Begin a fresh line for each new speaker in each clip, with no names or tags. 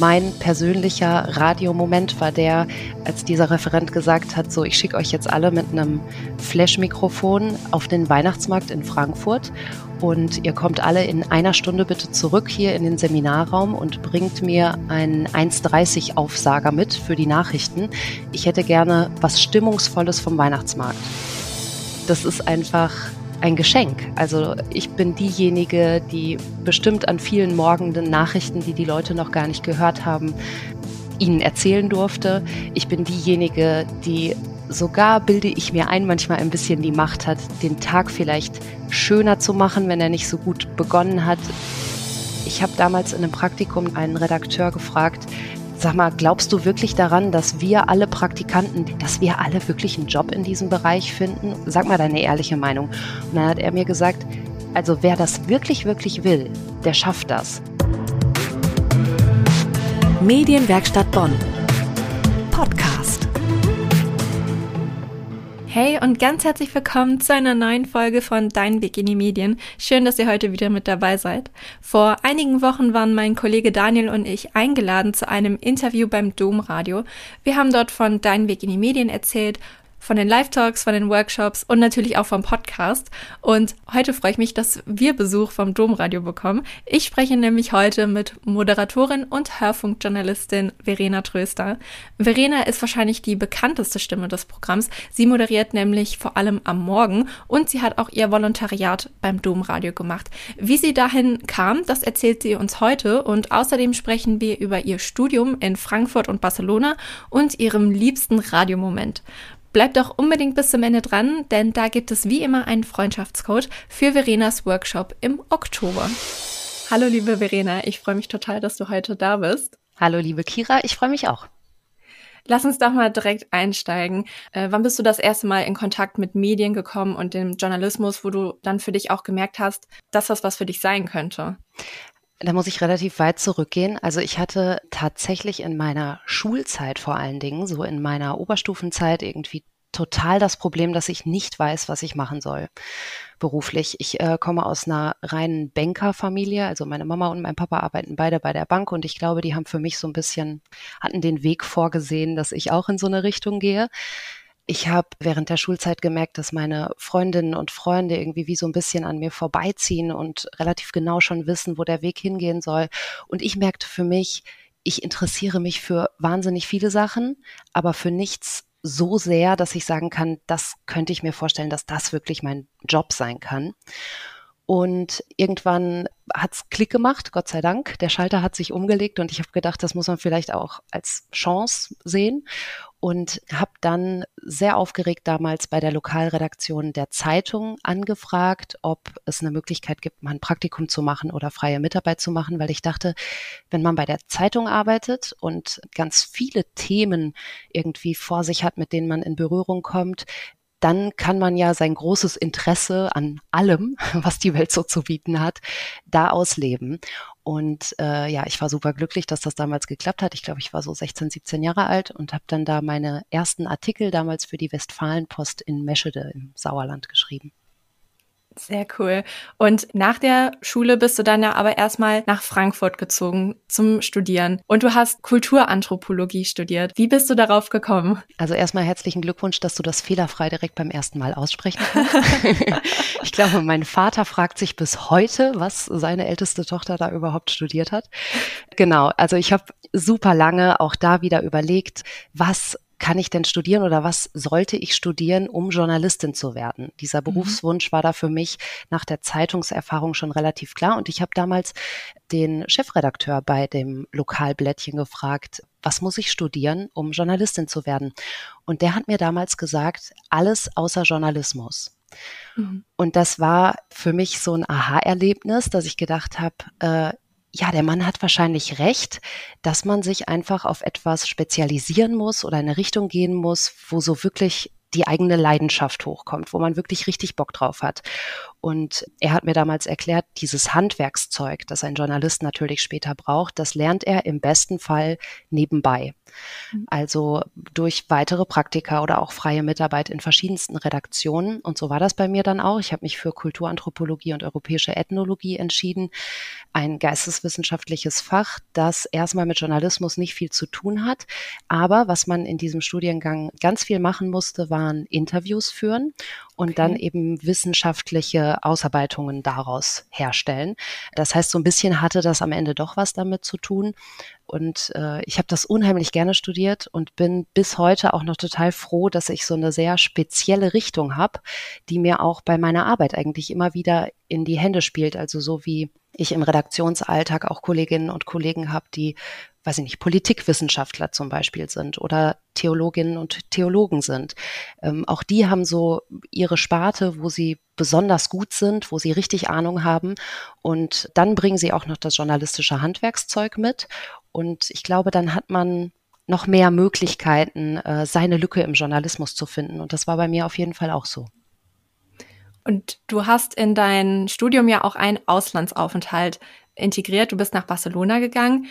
Mein persönlicher Radiomoment war der, als dieser Referent gesagt hat, so ich schicke euch jetzt alle mit einem Flash-Mikrofon auf den Weihnachtsmarkt in Frankfurt und ihr kommt alle in einer Stunde bitte zurück hier in den Seminarraum und bringt mir einen 1,30 Aufsager mit für die Nachrichten. Ich hätte gerne was Stimmungsvolles vom Weihnachtsmarkt. Das ist einfach ein Geschenk. Also ich bin diejenige, die bestimmt an vielen morgenden Nachrichten, die die Leute noch gar nicht gehört haben, ihnen erzählen durfte. Ich bin diejenige, die sogar, bilde ich mir ein, manchmal ein bisschen die Macht hat, den Tag vielleicht schöner zu machen, wenn er nicht so gut begonnen hat. Ich habe damals in einem Praktikum einen Redakteur gefragt, Sag mal, glaubst du wirklich daran, dass wir alle Praktikanten, dass wir alle wirklich einen Job in diesem Bereich finden? Sag mal deine ehrliche Meinung. Und dann hat er mir gesagt, also wer das wirklich, wirklich will, der schafft das.
Medienwerkstatt Bonn.
Hey und ganz herzlich willkommen zu einer neuen Folge von Dein Weg in die Medien. Schön, dass ihr heute wieder mit dabei seid. Vor einigen Wochen waren mein Kollege Daniel und ich eingeladen zu einem Interview beim Domradio. Wir haben dort von Dein Weg in die Medien erzählt, von den Live-Talks, von den Workshops und natürlich auch vom Podcast. Und heute freue ich mich, dass wir Besuch vom Domradio bekommen. Ich spreche nämlich heute mit Moderatorin und Hörfunkjournalistin Verena Tröster. Verena ist wahrscheinlich die bekannteste Stimme des Programms. Sie moderiert nämlich vor allem am Morgen und sie hat auch ihr Volontariat beim Domradio gemacht. Wie sie dahin kam, das erzählt sie uns heute und außerdem sprechen wir über ihr Studium in Frankfurt und Barcelona und ihrem liebsten Radiomoment. Bleibt doch unbedingt bis zum Ende dran, denn da gibt es wie immer einen Freundschaftscode für Verenas Workshop im Oktober. Hallo liebe Verena, ich freue mich total, dass du heute da bist.
Hallo liebe Kira, ich freue mich auch.
Lass uns doch mal direkt einsteigen. Äh, wann bist du das erste Mal in Kontakt mit Medien gekommen und dem Journalismus, wo du dann für dich auch gemerkt hast, dass das was für dich sein könnte?
Da muss ich relativ weit zurückgehen. Also ich hatte tatsächlich in meiner Schulzeit vor allen Dingen, so in meiner Oberstufenzeit irgendwie total das Problem, dass ich nicht weiß, was ich machen soll beruflich. Ich äh, komme aus einer reinen Bankerfamilie, also meine Mama und mein Papa arbeiten beide bei der Bank und ich glaube, die haben für mich so ein bisschen, hatten den Weg vorgesehen, dass ich auch in so eine Richtung gehe ich habe während der Schulzeit gemerkt, dass meine Freundinnen und Freunde irgendwie wie so ein bisschen an mir vorbeiziehen und relativ genau schon wissen, wo der Weg hingehen soll. Und ich merkte für mich, ich interessiere mich für wahnsinnig viele Sachen, aber für nichts so sehr, dass ich sagen kann, das könnte ich mir vorstellen, dass das wirklich mein Job sein kann. Und irgendwann hat's Klick gemacht, Gott sei Dank. Der Schalter hat sich umgelegt und ich habe gedacht, das muss man vielleicht auch als Chance sehen und habe dann sehr aufgeregt damals bei der Lokalredaktion der Zeitung angefragt, ob es eine Möglichkeit gibt, mal ein Praktikum zu machen oder freie Mitarbeit zu machen, weil ich dachte, wenn man bei der Zeitung arbeitet und ganz viele Themen irgendwie vor sich hat, mit denen man in Berührung kommt, dann kann man ja sein großes Interesse an allem, was die Welt so zu bieten hat, da ausleben. Und äh, ja, ich war super glücklich, dass das damals geklappt hat. Ich glaube, ich war so 16, 17 Jahre alt und habe dann da meine ersten Artikel damals für die Westfalenpost in Meschede im Sauerland geschrieben.
Sehr cool. Und nach der Schule bist du dann ja aber erstmal nach Frankfurt gezogen zum Studieren. Und du hast Kulturanthropologie studiert. Wie bist du darauf gekommen?
Also erstmal herzlichen Glückwunsch, dass du das fehlerfrei direkt beim ersten Mal aussprechen kannst. ich glaube, mein Vater fragt sich bis heute, was seine älteste Tochter da überhaupt studiert hat. Genau, also ich habe super lange auch da wieder überlegt, was kann ich denn studieren oder was sollte ich studieren, um Journalistin zu werden? Dieser mhm. Berufswunsch war da für mich nach der Zeitungserfahrung schon relativ klar. Und ich habe damals den Chefredakteur bei dem Lokalblättchen gefragt, was muss ich studieren, um Journalistin zu werden? Und der hat mir damals gesagt, alles außer Journalismus. Mhm. Und das war für mich so ein Aha-Erlebnis, dass ich gedacht habe, äh, ja, der Mann hat wahrscheinlich recht, dass man sich einfach auf etwas spezialisieren muss oder in eine Richtung gehen muss, wo so wirklich die eigene Leidenschaft hochkommt, wo man wirklich richtig Bock drauf hat. Und er hat mir damals erklärt, dieses Handwerkszeug, das ein Journalist natürlich später braucht, das lernt er im besten Fall nebenbei. Mhm. Also durch weitere Praktika oder auch freie Mitarbeit in verschiedensten Redaktionen. Und so war das bei mir dann auch. Ich habe mich für Kulturanthropologie und europäische Ethnologie entschieden. Ein geisteswissenschaftliches Fach, das erstmal mit Journalismus nicht viel zu tun hat. Aber was man in diesem Studiengang ganz viel machen musste, waren Interviews führen und okay. dann eben wissenschaftliche Ausarbeitungen daraus herstellen. Das heißt, so ein bisschen hatte das am Ende doch was damit zu tun. Und äh, ich habe das unheimlich gerne studiert und bin bis heute auch noch total froh, dass ich so eine sehr spezielle Richtung habe, die mir auch bei meiner Arbeit eigentlich immer wieder in die Hände spielt. Also so wie ich im Redaktionsalltag auch Kolleginnen und Kollegen habe, die weiß ich nicht, Politikwissenschaftler zum Beispiel sind oder Theologinnen und Theologen sind. Ähm, auch die haben so ihre Sparte, wo sie besonders gut sind, wo sie richtig Ahnung haben. Und dann bringen sie auch noch das journalistische Handwerkszeug mit. Und ich glaube, dann hat man noch mehr Möglichkeiten, äh, seine Lücke im Journalismus zu finden. Und das war bei mir auf jeden Fall auch so.
Und du hast in dein Studium ja auch einen Auslandsaufenthalt integriert. Du bist nach Barcelona gegangen.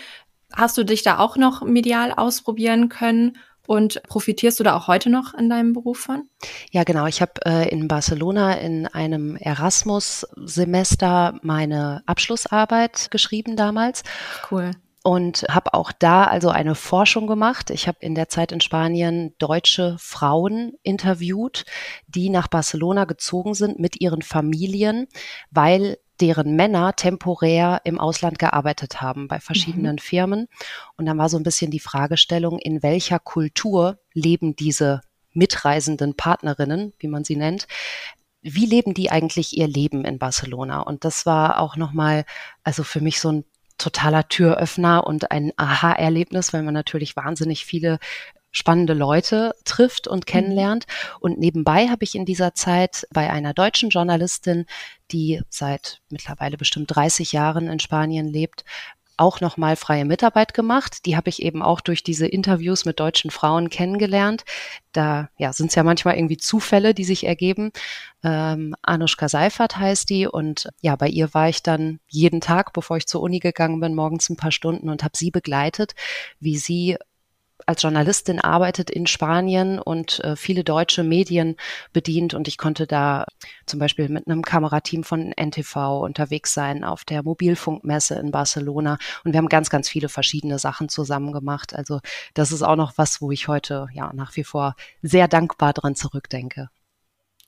Hast du dich da auch noch medial ausprobieren können? Und profitierst du da auch heute noch in deinem Beruf von?
Ja, genau. Ich habe äh, in Barcelona in einem Erasmus-Semester meine Abschlussarbeit geschrieben damals.
Cool
und habe auch da also eine Forschung gemacht. Ich habe in der Zeit in Spanien deutsche Frauen interviewt, die nach Barcelona gezogen sind mit ihren Familien, weil deren Männer temporär im Ausland gearbeitet haben bei verschiedenen mhm. Firmen. Und dann war so ein bisschen die Fragestellung, in welcher Kultur leben diese mitreisenden Partnerinnen, wie man sie nennt, wie leben die eigentlich ihr Leben in Barcelona? Und das war auch nochmal, also für mich so ein totaler Türöffner und ein Aha-Erlebnis, weil man natürlich wahnsinnig viele spannende Leute trifft und mhm. kennenlernt. Und nebenbei habe ich in dieser Zeit bei einer deutschen Journalistin, die seit mittlerweile bestimmt 30 Jahren in Spanien lebt, auch nochmal freie Mitarbeit gemacht. Die habe ich eben auch durch diese Interviews mit deutschen Frauen kennengelernt. Da ja, sind es ja manchmal irgendwie Zufälle, die sich ergeben. Ähm, Anushka Seifert heißt die und ja, bei ihr war ich dann jeden Tag, bevor ich zur Uni gegangen bin, morgens ein paar Stunden und habe sie begleitet, wie sie als Journalistin arbeitet in Spanien und äh, viele deutsche Medien bedient. Und ich konnte da zum Beispiel mit einem Kamerateam von NTV unterwegs sein auf der Mobilfunkmesse in Barcelona. Und wir haben ganz, ganz viele verschiedene Sachen zusammen gemacht. Also das ist auch noch was, wo ich heute ja nach wie vor sehr dankbar dran zurückdenke.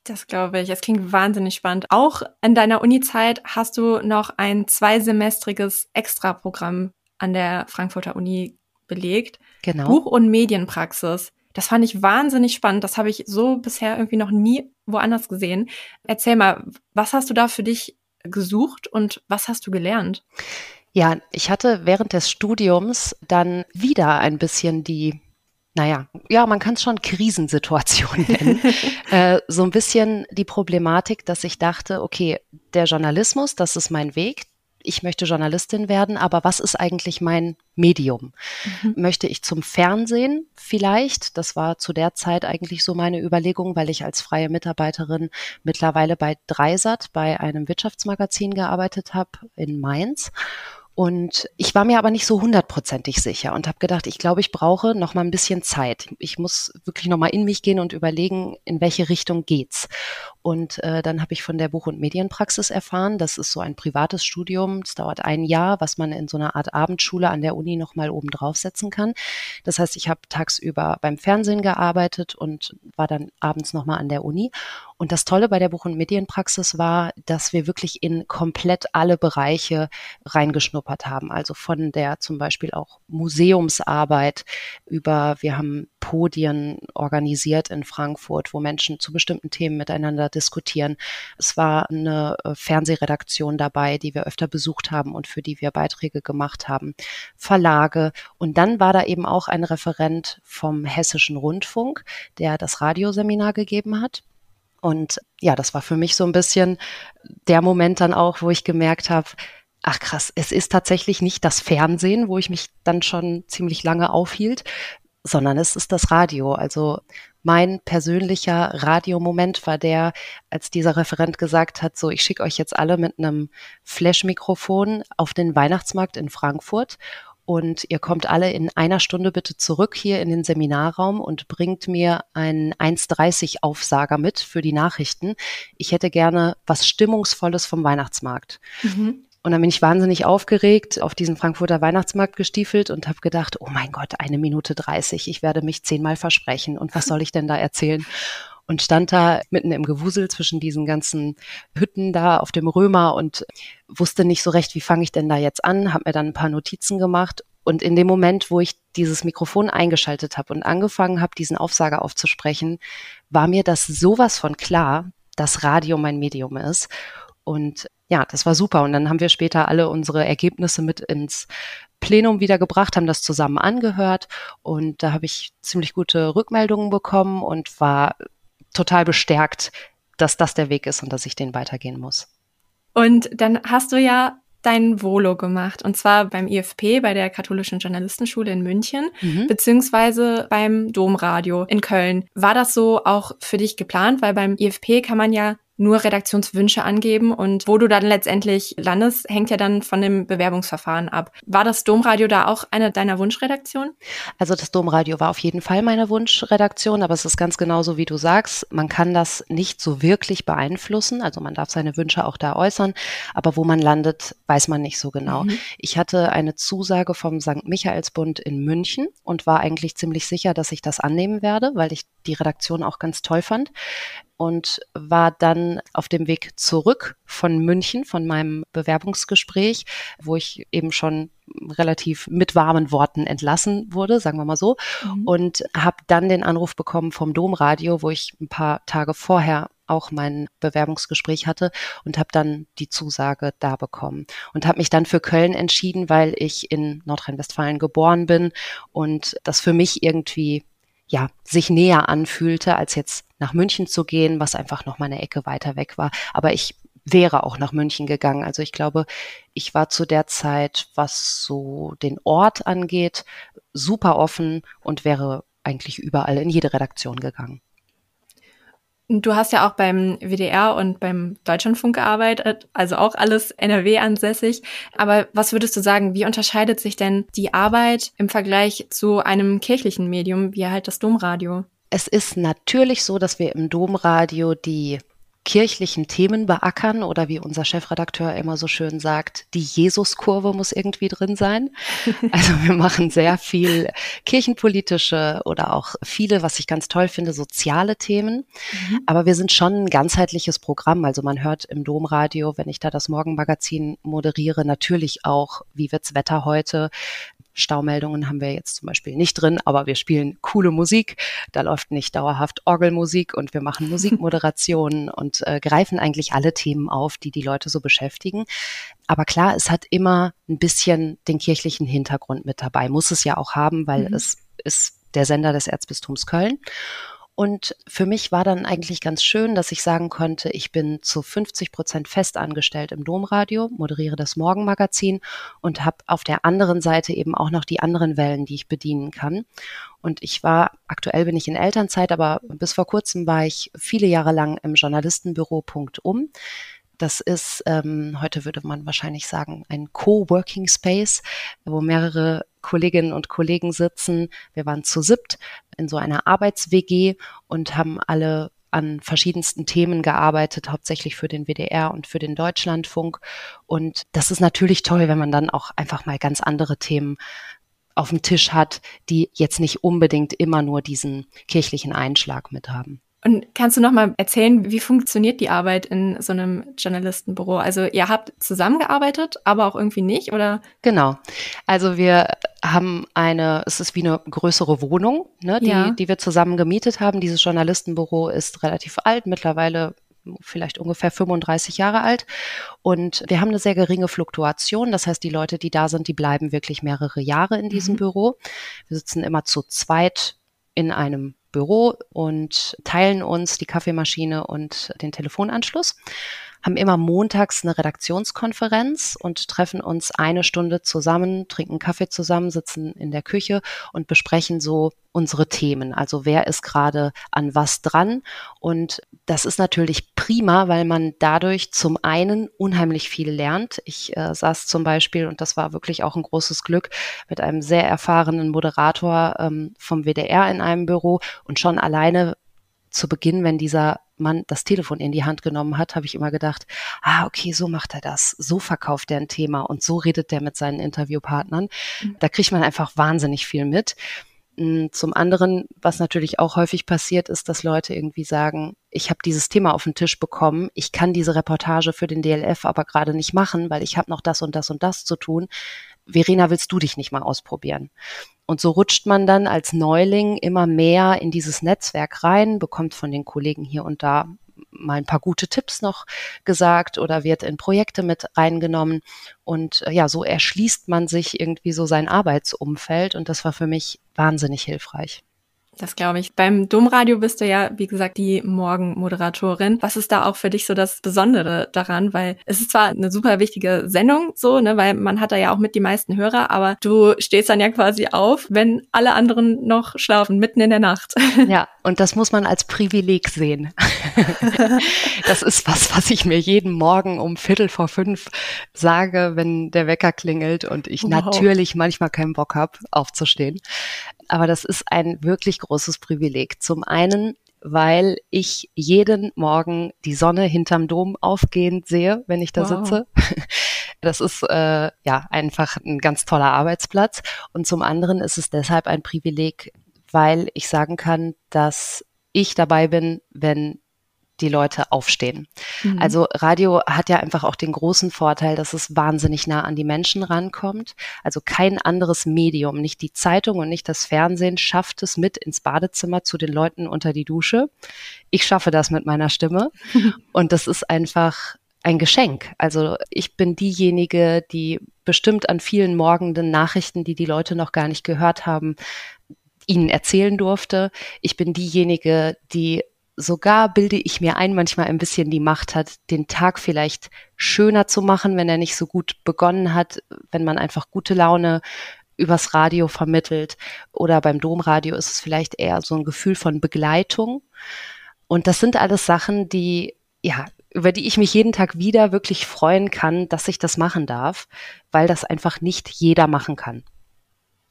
Das glaube ich. Es klingt wahnsinnig spannend. Auch in deiner Uni-Zeit hast du noch ein zweisemestriges Extraprogramm an der Frankfurter Uni belegt. Genau. Buch- und Medienpraxis. Das fand ich wahnsinnig spannend. Das habe ich so bisher irgendwie noch nie woanders gesehen. Erzähl mal, was hast du da für dich gesucht und was hast du gelernt?
Ja, ich hatte während des Studiums dann wieder ein bisschen die naja, ja, man kann es schon Krisensituation nennen. äh, so ein bisschen die Problematik, dass ich dachte, okay, der Journalismus, das ist mein Weg, ich möchte Journalistin werden, aber was ist eigentlich mein Medium? Mhm. Möchte ich zum Fernsehen vielleicht? Das war zu der Zeit eigentlich so meine Überlegung, weil ich als freie Mitarbeiterin mittlerweile bei Dreisat, bei einem Wirtschaftsmagazin gearbeitet habe in Mainz. Und ich war mir aber nicht so hundertprozentig sicher und habe gedacht, ich glaube, ich brauche noch mal ein bisschen Zeit. Ich muss wirklich noch mal in mich gehen und überlegen, in welche Richtung geht's. Und äh, dann habe ich von der Buch- und Medienpraxis erfahren. Das ist so ein privates Studium. Es dauert ein Jahr, was man in so einer Art Abendschule an der Uni noch mal oben draufsetzen kann. Das heißt, ich habe tagsüber beim Fernsehen gearbeitet und war dann abends noch mal an der Uni. Und das Tolle bei der Buch- und Medienpraxis war, dass wir wirklich in komplett alle Bereiche reingeschnuppert haben. Also von der zum Beispiel auch Museumsarbeit über, wir haben Podien organisiert in Frankfurt, wo Menschen zu bestimmten Themen miteinander diskutieren. Es war eine äh, Fernsehredaktion dabei, die wir öfter besucht haben und für die wir Beiträge gemacht haben. Verlage. Und dann war da eben auch ein Referent vom Hessischen Rundfunk, der das Radioseminar gegeben hat. Und ja, das war für mich so ein bisschen der Moment dann auch, wo ich gemerkt habe, ach krass, es ist tatsächlich nicht das Fernsehen, wo ich mich dann schon ziemlich lange aufhielt, sondern es ist das Radio. Also mein persönlicher Radiomoment war der, als dieser Referent gesagt hat, so, ich schicke euch jetzt alle mit einem Flash-Mikrofon auf den Weihnachtsmarkt in Frankfurt und ihr kommt alle in einer Stunde bitte zurück hier in den Seminarraum und bringt mir einen 1,30 Aufsager mit für die Nachrichten. Ich hätte gerne was Stimmungsvolles vom Weihnachtsmarkt. Mhm. Und dann bin ich wahnsinnig aufgeregt auf diesen Frankfurter Weihnachtsmarkt gestiefelt und habe gedacht, oh mein Gott, eine Minute 30, ich werde mich zehnmal versprechen. Und was soll ich denn da erzählen? Und stand da mitten im Gewusel zwischen diesen ganzen Hütten da auf dem Römer und wusste nicht so recht, wie fange ich denn da jetzt an, habe mir dann ein paar Notizen gemacht und in dem Moment, wo ich dieses Mikrofon eingeschaltet habe und angefangen habe, diesen Aufsager aufzusprechen, war mir das sowas von klar, dass Radio mein Medium ist. Und ja, das war super. Und dann haben wir später alle unsere Ergebnisse mit ins Plenum wiedergebracht, haben das zusammen angehört und da habe ich ziemlich gute Rückmeldungen bekommen und war total bestärkt, dass das der Weg ist und dass ich den weitergehen muss.
Und dann hast du ja dein Volo gemacht und zwar beim IFP, bei der Katholischen Journalistenschule in München, mhm. beziehungsweise beim Domradio in Köln. War das so auch für dich geplant? Weil beim IFP kann man ja nur Redaktionswünsche angeben und wo du dann letztendlich landest, hängt ja dann von dem Bewerbungsverfahren ab. War das Domradio da auch eine deiner Wunschredaktionen?
Also das Domradio war auf jeden Fall meine Wunschredaktion, aber es ist ganz genauso, wie du sagst. Man kann das nicht so wirklich beeinflussen. Also man darf seine Wünsche auch da äußern, aber wo man landet, weiß man nicht so genau. Mhm. Ich hatte eine Zusage vom St. Michaelsbund in München und war eigentlich ziemlich sicher, dass ich das annehmen werde, weil ich die Redaktion auch ganz toll fand und war dann auf dem Weg zurück von München, von meinem Bewerbungsgespräch, wo ich eben schon relativ mit warmen Worten entlassen wurde, sagen wir mal so, mhm. und habe dann den Anruf bekommen vom Domradio, wo ich ein paar Tage vorher auch mein Bewerbungsgespräch hatte und habe dann die Zusage da bekommen und habe mich dann für Köln entschieden, weil ich in Nordrhein-Westfalen geboren bin und das für mich irgendwie ja, sich näher anfühlte, als jetzt nach München zu gehen, was einfach noch mal eine Ecke weiter weg war. Aber ich wäre auch nach München gegangen. Also ich glaube, ich war zu der Zeit, was so den Ort angeht, super offen und wäre eigentlich überall in jede Redaktion gegangen.
Du hast ja auch beim WDR und beim Deutschlandfunk gearbeitet, also auch alles NRW ansässig. Aber was würdest du sagen, wie unterscheidet sich denn die Arbeit im Vergleich zu einem kirchlichen Medium, wie halt das Domradio?
Es ist natürlich so, dass wir im Domradio die kirchlichen Themen beackern oder wie unser Chefredakteur immer so schön sagt, die Jesuskurve muss irgendwie drin sein. Also wir machen sehr viel kirchenpolitische oder auch viele, was ich ganz toll finde, soziale Themen. Mhm. Aber wir sind schon ein ganzheitliches Programm. Also man hört im Domradio, wenn ich da das Morgenmagazin moderiere, natürlich auch, wie wird's Wetter heute? Staumeldungen haben wir jetzt zum Beispiel nicht drin, aber wir spielen coole Musik. Da läuft nicht dauerhaft Orgelmusik und wir machen Musikmoderationen und äh, greifen eigentlich alle Themen auf, die die Leute so beschäftigen. Aber klar, es hat immer ein bisschen den kirchlichen Hintergrund mit dabei. Muss es ja auch haben, weil mhm. es ist der Sender des Erzbistums Köln. Und für mich war dann eigentlich ganz schön, dass ich sagen konnte, ich bin zu 50 Prozent fest angestellt im Domradio, moderiere das Morgenmagazin und habe auf der anderen Seite eben auch noch die anderen Wellen, die ich bedienen kann. Und ich war, aktuell bin ich in Elternzeit, aber bis vor kurzem war ich viele Jahre lang im Journalistenbüro Punkt um. Das ist, ähm, heute würde man wahrscheinlich sagen, ein Co-Working Space, wo mehrere Kolleginnen und Kollegen sitzen. Wir waren zu siebt in so einer Arbeits-WG und haben alle an verschiedensten Themen gearbeitet, hauptsächlich für den WDR und für den Deutschlandfunk. Und das ist natürlich toll, wenn man dann auch einfach mal ganz andere Themen auf dem Tisch hat, die jetzt nicht unbedingt immer nur diesen kirchlichen Einschlag mit haben.
Und kannst du noch mal erzählen, wie funktioniert die Arbeit in so einem Journalistenbüro? Also ihr habt zusammengearbeitet, aber auch irgendwie nicht, oder?
Genau. Also wir haben eine, es ist wie eine größere Wohnung, ne, die, ja. die wir zusammen gemietet haben. Dieses Journalistenbüro ist relativ alt, mittlerweile vielleicht ungefähr 35 Jahre alt. Und wir haben eine sehr geringe Fluktuation. Das heißt, die Leute, die da sind, die bleiben wirklich mehrere Jahre in diesem mhm. Büro. Wir sitzen immer zu zweit in einem Büro und teilen uns die Kaffeemaschine und den Telefonanschluss haben immer montags eine Redaktionskonferenz und treffen uns eine Stunde zusammen, trinken Kaffee zusammen, sitzen in der Küche und besprechen so unsere Themen. Also wer ist gerade an was dran? Und das ist natürlich prima, weil man dadurch zum einen unheimlich viel lernt. Ich äh, saß zum Beispiel, und das war wirklich auch ein großes Glück, mit einem sehr erfahrenen Moderator ähm, vom WDR in einem Büro und schon alleine zu Beginn, wenn dieser Mann das Telefon in die Hand genommen hat, habe ich immer gedacht, ah, okay, so macht er das, so verkauft er ein Thema und so redet er mit seinen Interviewpartnern. Mhm. Da kriegt man einfach wahnsinnig viel mit. Hm, zum anderen, was natürlich auch häufig passiert, ist, dass Leute irgendwie sagen, ich habe dieses Thema auf den Tisch bekommen, ich kann diese Reportage für den DLF aber gerade nicht machen, weil ich habe noch das und das und das zu tun. Verena, willst du dich nicht mal ausprobieren? Und so rutscht man dann als Neuling immer mehr in dieses Netzwerk rein, bekommt von den Kollegen hier und da mal ein paar gute Tipps noch gesagt oder wird in Projekte mit reingenommen. Und äh, ja, so erschließt man sich irgendwie so sein Arbeitsumfeld und das war für mich wahnsinnig hilfreich.
Das glaube ich. Beim Domradio bist du ja, wie gesagt, die Morgenmoderatorin. Was ist da auch für dich so das Besondere daran? Weil es ist zwar eine super wichtige Sendung, so, ne, weil man hat da ja auch mit die meisten Hörer, aber du stehst dann ja quasi auf, wenn alle anderen noch schlafen, mitten in der Nacht.
Ja, und das muss man als Privileg sehen. das ist was, was ich mir jeden Morgen um Viertel vor fünf sage, wenn der Wecker klingelt und ich wow. natürlich manchmal keinen Bock habe, aufzustehen. Aber das ist ein wirklich großes Privileg. Zum einen, weil ich jeden Morgen die Sonne hinterm Dom aufgehend sehe, wenn ich da wow. sitze. Das ist äh, ja einfach ein ganz toller Arbeitsplatz. Und zum anderen ist es deshalb ein Privileg, weil ich sagen kann, dass ich dabei bin, wenn die Leute aufstehen. Mhm. Also Radio hat ja einfach auch den großen Vorteil, dass es wahnsinnig nah an die Menschen rankommt. Also kein anderes Medium, nicht die Zeitung und nicht das Fernsehen schafft es mit ins Badezimmer zu den Leuten unter die Dusche. Ich schaffe das mit meiner Stimme und das ist einfach ein Geschenk. Also ich bin diejenige, die bestimmt an vielen morgenden Nachrichten, die die Leute noch gar nicht gehört haben, ihnen erzählen durfte. Ich bin diejenige, die sogar bilde ich mir ein, manchmal ein bisschen die Macht hat, den Tag vielleicht schöner zu machen, wenn er nicht so gut begonnen hat, wenn man einfach gute Laune übers Radio vermittelt oder beim Domradio ist es vielleicht eher so ein Gefühl von Begleitung. Und das sind alles Sachen, die, ja, über die ich mich jeden Tag wieder wirklich freuen kann, dass ich das machen darf, weil das einfach nicht jeder machen kann.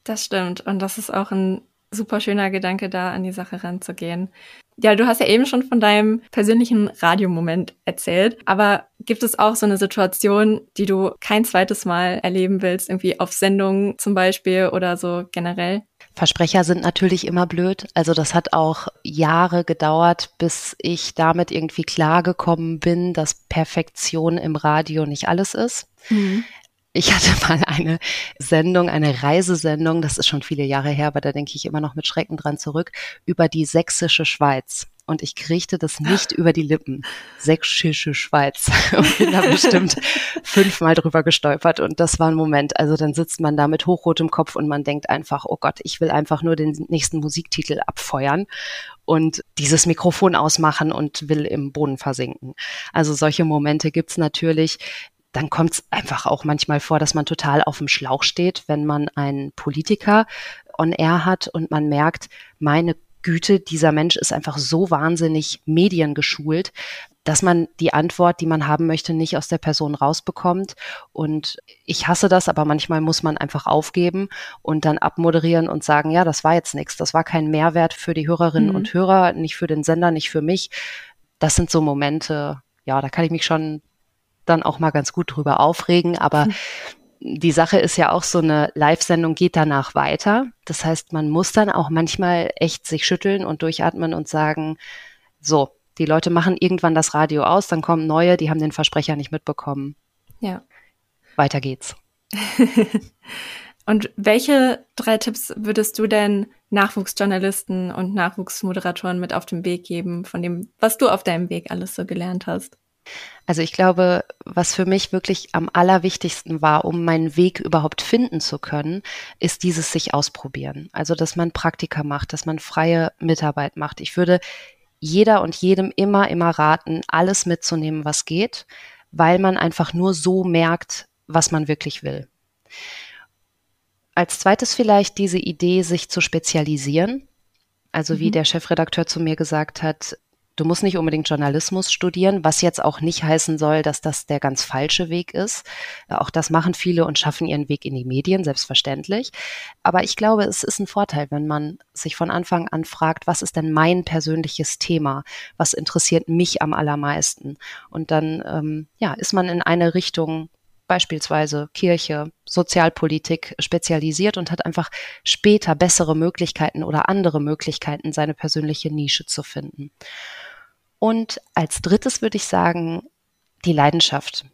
Das stimmt. Und das ist auch ein super schöner Gedanke, da an die Sache ranzugehen. Ja, du hast ja eben schon von deinem persönlichen Radiomoment erzählt, aber gibt es auch so eine Situation, die du kein zweites Mal erleben willst, irgendwie auf Sendungen zum Beispiel oder so generell?
Versprecher sind natürlich immer blöd. Also das hat auch Jahre gedauert, bis ich damit irgendwie klargekommen bin, dass Perfektion im Radio nicht alles ist. Mhm. Ich hatte mal eine Sendung, eine Reisesendung, das ist schon viele Jahre her, aber da denke ich immer noch mit Schrecken dran zurück, über die sächsische Schweiz. Und ich kriegte das nicht über die Lippen. Sächsische Schweiz. Und bin da bestimmt fünfmal drüber gestolpert. Und das war ein Moment. Also dann sitzt man da mit hochrotem Kopf und man denkt einfach, oh Gott, ich will einfach nur den nächsten Musiktitel abfeuern und dieses Mikrofon ausmachen und will im Boden versinken. Also solche Momente gibt's natürlich dann kommt es einfach auch manchmal vor, dass man total auf dem Schlauch steht, wenn man einen Politiker on air hat und man merkt, meine Güte, dieser Mensch ist einfach so wahnsinnig mediengeschult, dass man die Antwort, die man haben möchte, nicht aus der Person rausbekommt. Und ich hasse das, aber manchmal muss man einfach aufgeben und dann abmoderieren und sagen, ja, das war jetzt nichts, das war kein Mehrwert für die Hörerinnen mhm. und Hörer, nicht für den Sender, nicht für mich. Das sind so Momente, ja, da kann ich mich schon dann auch mal ganz gut drüber aufregen. Aber mhm. die Sache ist ja auch so eine Live-Sendung geht danach weiter. Das heißt, man muss dann auch manchmal echt sich schütteln und durchatmen und sagen, so, die Leute machen irgendwann das Radio aus, dann kommen neue, die haben den Versprecher nicht mitbekommen.
Ja.
Weiter geht's.
und welche drei Tipps würdest du denn Nachwuchsjournalisten und Nachwuchsmoderatoren mit auf den Weg geben, von dem, was du auf deinem Weg alles so gelernt hast?
Also ich glaube, was für mich wirklich am allerwichtigsten war, um meinen Weg überhaupt finden zu können, ist dieses sich ausprobieren. Also, dass man Praktika macht, dass man freie Mitarbeit macht. Ich würde jeder und jedem immer, immer raten, alles mitzunehmen, was geht. weil man einfach nur so merkt, was man wirklich will. Als zweites vielleicht diese Idee, sich zu spezialisieren. Also wie mhm. der Chefredakteur zu mir gesagt hat, Du musst nicht unbedingt Journalismus studieren, was jetzt auch nicht heißen soll, dass das der ganz falsche Weg ist. Auch das machen viele und schaffen ihren Weg in die Medien, selbstverständlich. Aber ich glaube, es ist ein Vorteil, wenn man sich von Anfang an fragt, was ist denn mein persönliches Thema? Was interessiert mich am allermeisten? Und dann, ähm, ja, ist man in eine Richtung beispielsweise Kirche, Sozialpolitik spezialisiert und hat einfach später bessere Möglichkeiten oder andere Möglichkeiten, seine persönliche Nische zu finden. Und als drittes würde ich sagen, die Leidenschaft.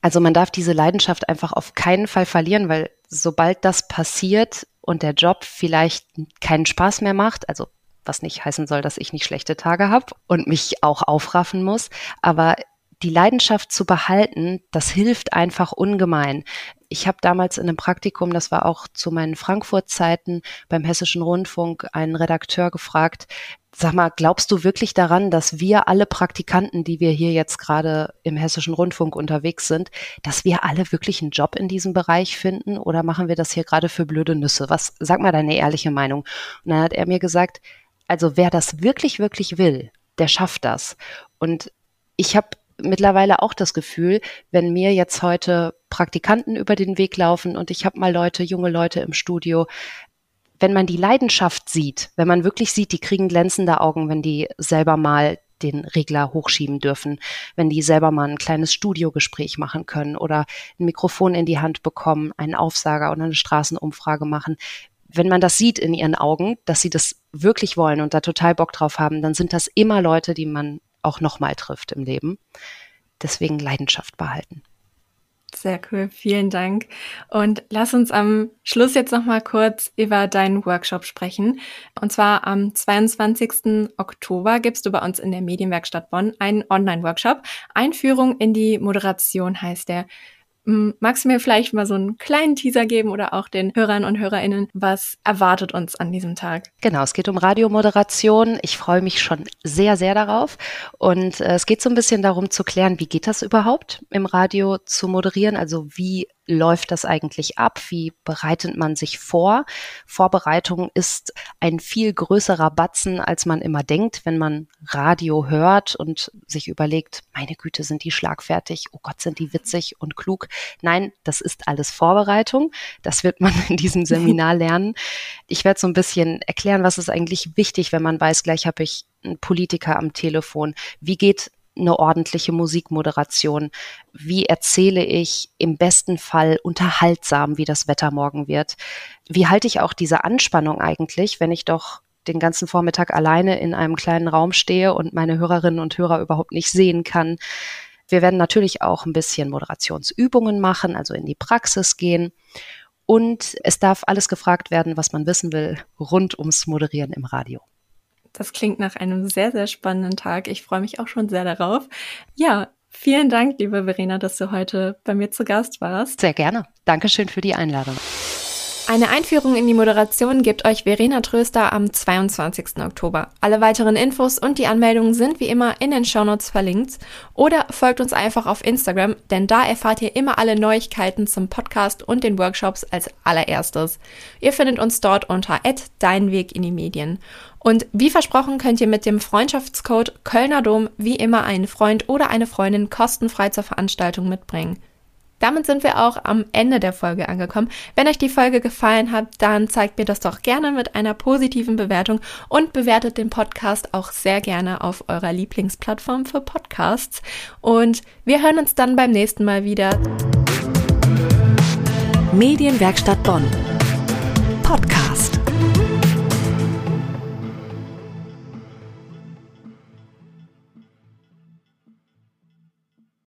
Also man darf diese Leidenschaft einfach auf keinen Fall verlieren, weil sobald das passiert und der Job vielleicht keinen Spaß mehr macht, also was nicht heißen soll, dass ich nicht schlechte Tage habe und mich auch aufraffen muss, aber die Leidenschaft zu behalten, das hilft einfach ungemein. Ich habe damals in einem Praktikum, das war auch zu meinen Frankfurt-Zeiten beim Hessischen Rundfunk, einen Redakteur gefragt, Sag mal, glaubst du wirklich daran, dass wir alle Praktikanten, die wir hier jetzt gerade im Hessischen Rundfunk unterwegs sind, dass wir alle wirklich einen Job in diesem Bereich finden oder machen wir das hier gerade für blöde Nüsse? Was, sag mal deine ehrliche Meinung. Und dann hat er mir gesagt, also wer das wirklich, wirklich will, der schafft das. Und ich habe mittlerweile auch das Gefühl, wenn mir jetzt heute Praktikanten über den Weg laufen und ich habe mal Leute, junge Leute im Studio, wenn man die Leidenschaft sieht, wenn man wirklich sieht, die kriegen glänzende Augen, wenn die selber mal den Regler hochschieben dürfen, wenn die selber mal ein kleines Studiogespräch machen können oder ein Mikrofon in die Hand bekommen, einen Aufsager oder eine Straßenumfrage machen. Wenn man das sieht in ihren Augen, dass sie das wirklich wollen und da total Bock drauf haben, dann sind das immer Leute, die man auch nochmal trifft im Leben. Deswegen Leidenschaft behalten.
Sehr cool, vielen Dank. Und lass uns am Schluss jetzt noch mal kurz über deinen Workshop sprechen. Und zwar am 22. Oktober gibst du bei uns in der Medienwerkstatt Bonn einen Online-Workshop. Einführung in die Moderation heißt der. Magst du mir vielleicht mal so einen kleinen Teaser geben oder auch den Hörern und Hörerinnen, was erwartet uns an diesem Tag?
Genau, es geht um Radiomoderation. Ich freue mich schon sehr, sehr darauf. Und äh, es geht so ein bisschen darum zu klären, wie geht das überhaupt im Radio zu moderieren? Also wie läuft das eigentlich ab? Wie bereitet man sich vor? Vorbereitung ist ein viel größerer Batzen, als man immer denkt, wenn man Radio hört und sich überlegt, meine Güte, sind die schlagfertig? Oh Gott, sind die witzig und klug? Nein, das ist alles Vorbereitung. Das wird man in diesem Seminar lernen. Ich werde so ein bisschen erklären, was ist eigentlich wichtig, wenn man weiß, gleich habe ich einen Politiker am Telefon. Wie geht eine ordentliche Musikmoderation? Wie erzähle ich im besten Fall unterhaltsam, wie das Wetter morgen wird? Wie halte ich auch diese Anspannung eigentlich, wenn ich doch den ganzen Vormittag alleine in einem kleinen Raum stehe und meine Hörerinnen und Hörer überhaupt nicht sehen kann? Wir werden natürlich auch ein bisschen Moderationsübungen machen, also in die Praxis gehen. Und es darf alles gefragt werden, was man wissen will, rund ums Moderieren im Radio.
Das klingt nach einem sehr, sehr spannenden Tag. Ich freue mich auch schon sehr darauf. Ja, vielen Dank, liebe Verena, dass du heute bei mir zu Gast warst.
Sehr gerne. Dankeschön für die Einladung.
Eine Einführung in die Moderation gibt euch Verena Tröster am 22. Oktober. Alle weiteren Infos und die Anmeldungen sind wie immer in den Shownotes verlinkt oder folgt uns einfach auf Instagram, denn da erfahrt ihr immer alle Neuigkeiten zum Podcast und den Workshops als allererstes. Ihr findet uns dort unter Dein Weg in die Medien. Und wie versprochen könnt ihr mit dem Freundschaftscode Kölner Dom wie immer einen Freund oder eine Freundin kostenfrei zur Veranstaltung mitbringen. Damit sind wir auch am Ende der Folge angekommen. Wenn euch die Folge gefallen hat, dann zeigt mir das doch gerne mit einer positiven Bewertung und bewertet den Podcast auch sehr gerne auf eurer Lieblingsplattform für Podcasts. Und wir hören uns dann beim nächsten Mal wieder.
Medienwerkstatt Bonn.